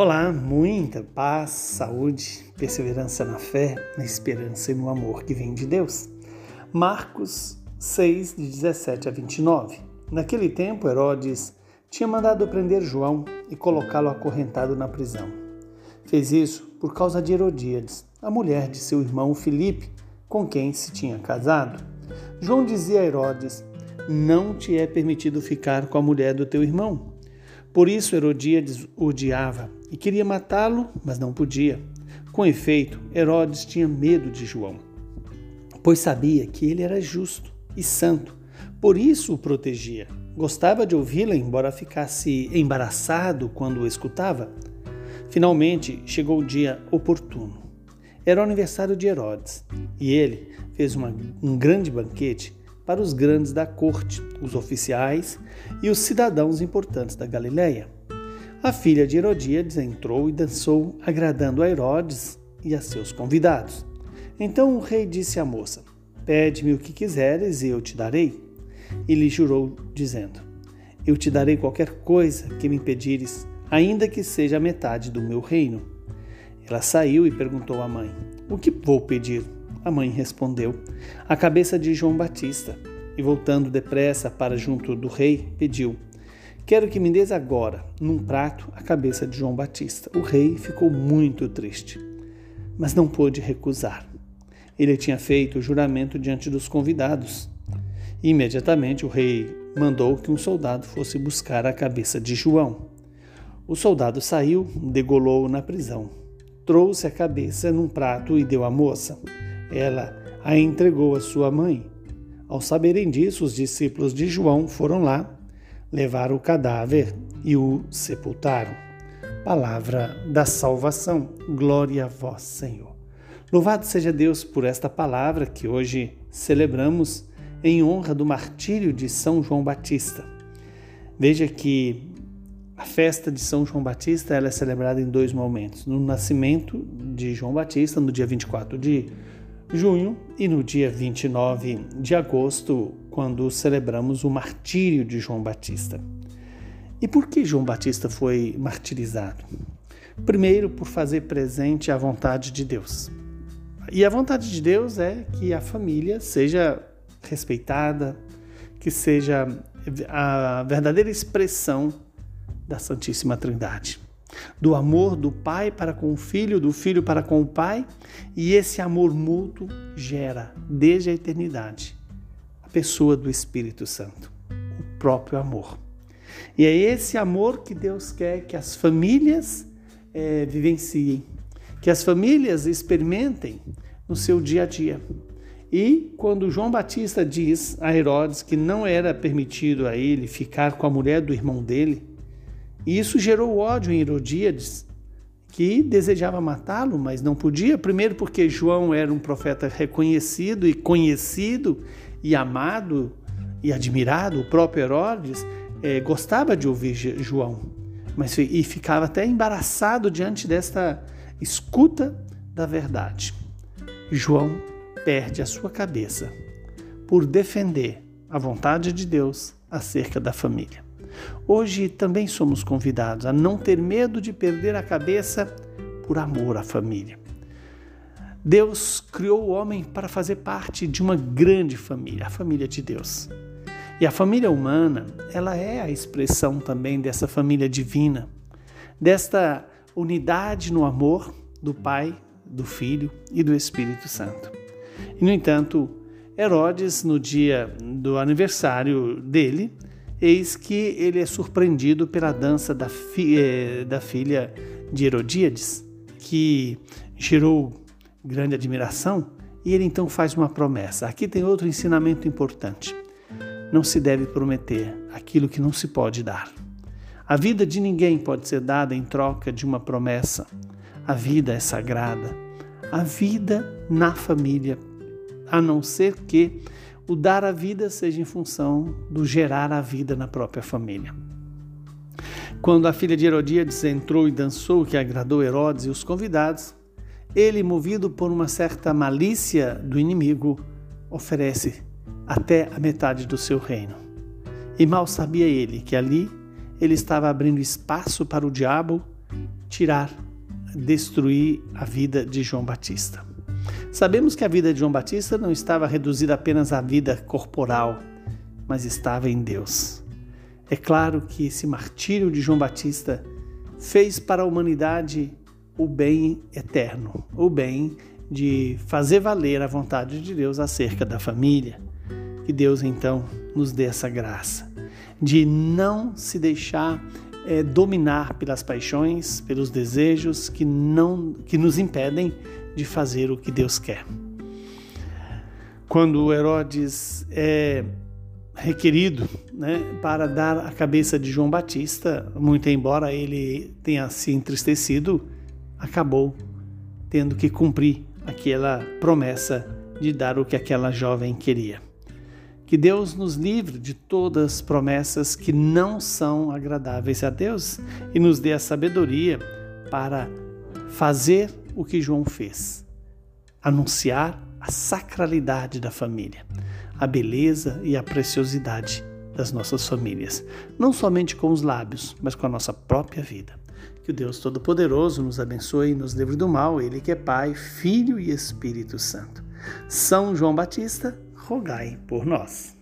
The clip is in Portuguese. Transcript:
Olá, muita paz, saúde, perseverança na fé, na esperança e no amor que vem de Deus. Marcos 6, de 17 a 29. Naquele tempo, Herodes tinha mandado prender João e colocá-lo acorrentado na prisão. Fez isso por causa de Herodíades, a mulher de seu irmão Filipe, com quem se tinha casado. João dizia a Herodes: Não te é permitido ficar com a mulher do teu irmão. Por isso Herodíades odiava e queria matá-lo, mas não podia. Com efeito, Herodes tinha medo de João, pois sabia que ele era justo e santo, por isso o protegia. Gostava de ouvi-la, embora ficasse embaraçado quando o escutava. Finalmente chegou o dia oportuno. Era o aniversário de Herodes e ele fez uma, um grande banquete para os grandes da corte, os oficiais e os cidadãos importantes da Galiléia. A filha de Herodíades entrou e dançou, agradando a Herodes e a seus convidados. Então o rei disse à moça: Pede-me o que quiseres e eu te darei. E lhe jurou, dizendo: Eu te darei qualquer coisa que me pedires, ainda que seja a metade do meu reino. Ela saiu e perguntou à mãe: O que vou pedir? A mãe respondeu: A cabeça de João Batista. E voltando depressa para junto do rei, pediu: Quero que me des agora, num prato, a cabeça de João Batista. O rei ficou muito triste, mas não pôde recusar. Ele tinha feito o juramento diante dos convidados. Imediatamente o rei mandou que um soldado fosse buscar a cabeça de João. O soldado saiu, degolou-o na prisão. Trouxe a cabeça num prato e deu à moça. Ela a entregou à sua mãe. Ao saberem disso, os discípulos de João foram lá levaram o cadáver e o sepultaram. Palavra da salvação. Glória a vós, Senhor. Louvado seja Deus por esta palavra que hoje celebramos em honra do martírio de São João Batista. Veja que a festa de São João Batista ela é celebrada em dois momentos: no nascimento de João Batista, no dia 24 de junho, e no dia 29 de agosto, quando celebramos o martírio de João Batista. E por que João Batista foi martirizado? Primeiro, por fazer presente a vontade de Deus. E a vontade de Deus é que a família seja respeitada, que seja a verdadeira expressão da Santíssima Trindade. Do amor do pai para com o filho, do filho para com o pai, e esse amor mútuo gera, desde a eternidade, pessoa do Espírito Santo, o próprio amor. E é esse amor que Deus quer que as famílias é, vivenciem, que as famílias experimentem no seu dia a dia. E quando João Batista diz a Herodes que não era permitido a ele ficar com a mulher do irmão dele, isso gerou ódio em Herodíades, que desejava matá-lo, mas não podia. Primeiro, porque João era um profeta reconhecido e conhecido e amado e admirado, o próprio Herodes é, gostava de ouvir João, mas e ficava até embaraçado diante desta escuta da verdade. João perde a sua cabeça por defender a vontade de Deus acerca da família. Hoje também somos convidados a não ter medo de perder a cabeça por amor à família. Deus criou o homem para fazer parte de uma grande família, a família de Deus. E a família humana, ela é a expressão também dessa família divina, desta unidade no amor do Pai, do Filho e do Espírito Santo. E, no entanto, Herodes, no dia do aniversário dele, eis que ele é surpreendido pela dança da, fi, eh, da filha de Herodíades, que gerou grande admiração, e ele então faz uma promessa. Aqui tem outro ensinamento importante. Não se deve prometer aquilo que não se pode dar. A vida de ninguém pode ser dada em troca de uma promessa. A vida é sagrada. A vida na família, a não ser que o dar a vida seja em função do gerar a vida na própria família. Quando a filha de Herodíades entrou e dançou, que agradou Herodes e os convidados, ele, movido por uma certa malícia do inimigo, oferece até a metade do seu reino. E mal sabia ele que ali ele estava abrindo espaço para o diabo tirar, destruir a vida de João Batista. Sabemos que a vida de João Batista não estava reduzida apenas à vida corporal, mas estava em Deus. É claro que esse martírio de João Batista fez para a humanidade o bem eterno, o bem de fazer valer a vontade de Deus acerca da família. Que Deus então nos dê essa graça de não se deixar é, dominar pelas paixões, pelos desejos que não que nos impedem de fazer o que Deus quer. Quando Herodes é requerido né, para dar a cabeça de João Batista, muito embora ele tenha se entristecido, acabou tendo que cumprir aquela promessa de dar o que aquela jovem queria. Que Deus nos livre de todas as promessas que não são agradáveis a Deus e nos dê a sabedoria para fazer o que João fez: anunciar a sacralidade da família, a beleza e a preciosidade das nossas famílias, não somente com os lábios, mas com a nossa própria vida. Que o Deus Todo-Poderoso nos abençoe e nos livre do mal, Ele que é Pai, Filho e Espírito Santo. São João Batista, rogai por nós.